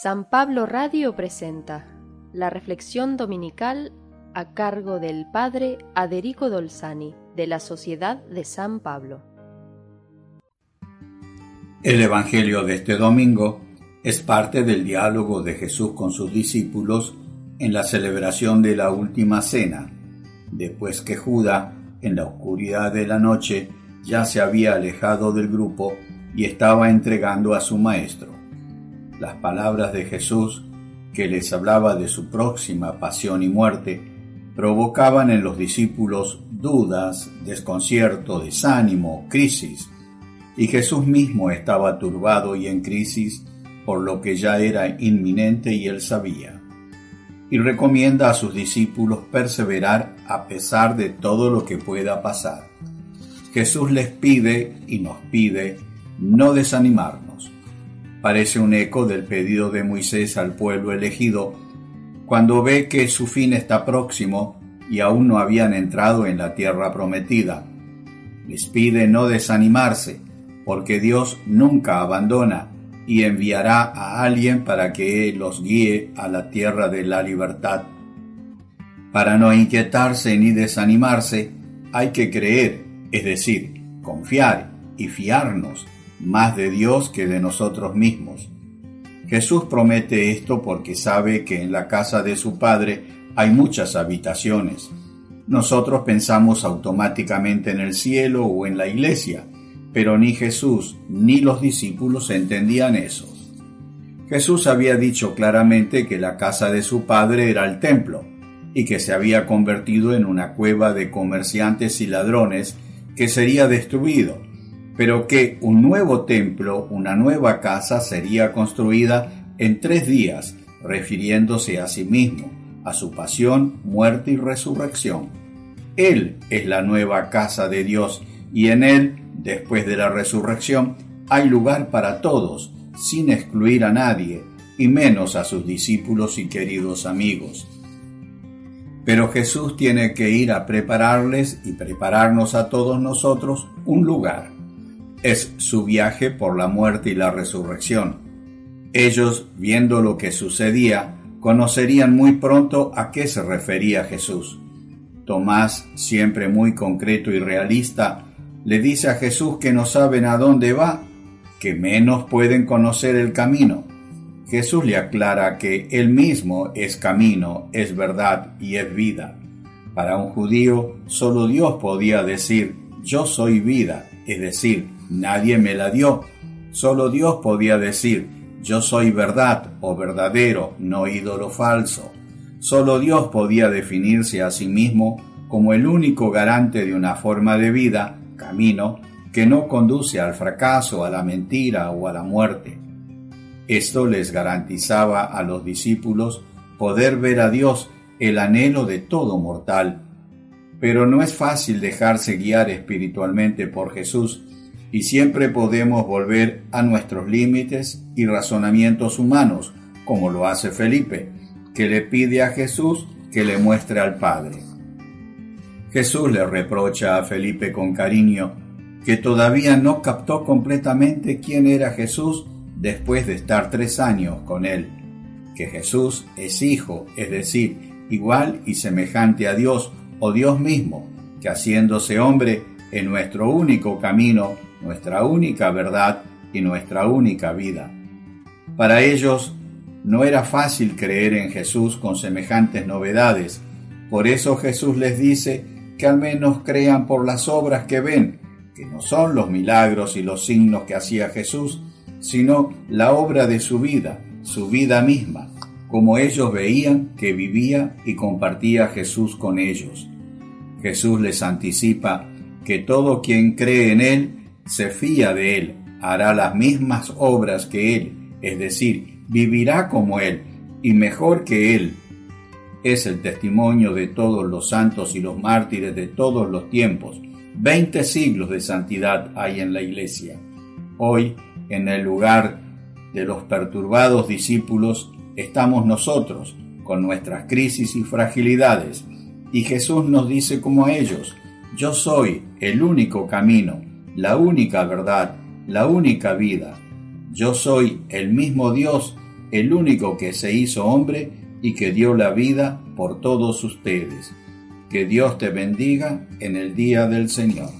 San Pablo Radio presenta la reflexión dominical a cargo del Padre Aderico Dolzani de la Sociedad de San Pablo. El Evangelio de este domingo es parte del diálogo de Jesús con sus discípulos en la celebración de la Última Cena, después que Judá, en la oscuridad de la noche, ya se había alejado del grupo y estaba entregando a su Maestro las palabras de Jesús, que les hablaba de su próxima pasión y muerte, provocaban en los discípulos dudas, desconcierto, desánimo, crisis, y Jesús mismo estaba turbado y en crisis por lo que ya era inminente y él sabía. Y recomienda a sus discípulos perseverar a pesar de todo lo que pueda pasar. Jesús les pide y nos pide no desanimarnos parece un eco del pedido de Moisés al pueblo elegido cuando ve que su fin está próximo y aún no habían entrado en la tierra prometida. Les pide no desanimarse, porque Dios nunca abandona y enviará a alguien para que los guíe a la tierra de la libertad. Para no inquietarse ni desanimarse, hay que creer, es decir, confiar y fiarnos más de Dios que de nosotros mismos. Jesús promete esto porque sabe que en la casa de su Padre hay muchas habitaciones. Nosotros pensamos automáticamente en el cielo o en la iglesia, pero ni Jesús ni los discípulos entendían eso. Jesús había dicho claramente que la casa de su Padre era el templo y que se había convertido en una cueva de comerciantes y ladrones que sería destruido pero que un nuevo templo, una nueva casa sería construida en tres días, refiriéndose a sí mismo, a su pasión, muerte y resurrección. Él es la nueva casa de Dios y en Él, después de la resurrección, hay lugar para todos, sin excluir a nadie, y menos a sus discípulos y queridos amigos. Pero Jesús tiene que ir a prepararles y prepararnos a todos nosotros un lugar es su viaje por la muerte y la resurrección. Ellos, viendo lo que sucedía, conocerían muy pronto a qué se refería Jesús. Tomás, siempre muy concreto y realista, le dice a Jesús que no saben a dónde va, que menos pueden conocer el camino. Jesús le aclara que él mismo es camino, es verdad y es vida. Para un judío, solo Dios podía decir, yo soy vida, es decir, Nadie me la dio. Solo Dios podía decir, yo soy verdad o verdadero, no ídolo falso. Solo Dios podía definirse a sí mismo como el único garante de una forma de vida, camino, que no conduce al fracaso, a la mentira o a la muerte. Esto les garantizaba a los discípulos poder ver a Dios, el anhelo de todo mortal. Pero no es fácil dejarse guiar espiritualmente por Jesús y siempre podemos volver a nuestros límites y razonamientos humanos, como lo hace Felipe, que le pide a Jesús que le muestre al Padre. Jesús le reprocha a Felipe con cariño que todavía no captó completamente quién era Jesús después de estar tres años con él, que Jesús es hijo, es decir, igual y semejante a Dios o Dios mismo, que haciéndose hombre en nuestro único camino nuestra única verdad y nuestra única vida. Para ellos no era fácil creer en Jesús con semejantes novedades, por eso Jesús les dice que al menos crean por las obras que ven, que no son los milagros y los signos que hacía Jesús, sino la obra de su vida, su vida misma, como ellos veían que vivía y compartía Jesús con ellos. Jesús les anticipa que todo quien cree en Él se fía de Él, hará las mismas obras que Él, es decir, vivirá como Él y mejor que Él. Es el testimonio de todos los santos y los mártires de todos los tiempos. Veinte siglos de santidad hay en la iglesia. Hoy, en el lugar de los perturbados discípulos, estamos nosotros, con nuestras crisis y fragilidades. Y Jesús nos dice como a ellos, yo soy el único camino, la única verdad, la única vida. Yo soy el mismo Dios el único que se hizo hombre y que dio la vida por todos ustedes. Que Dios te bendiga en el día del Señor.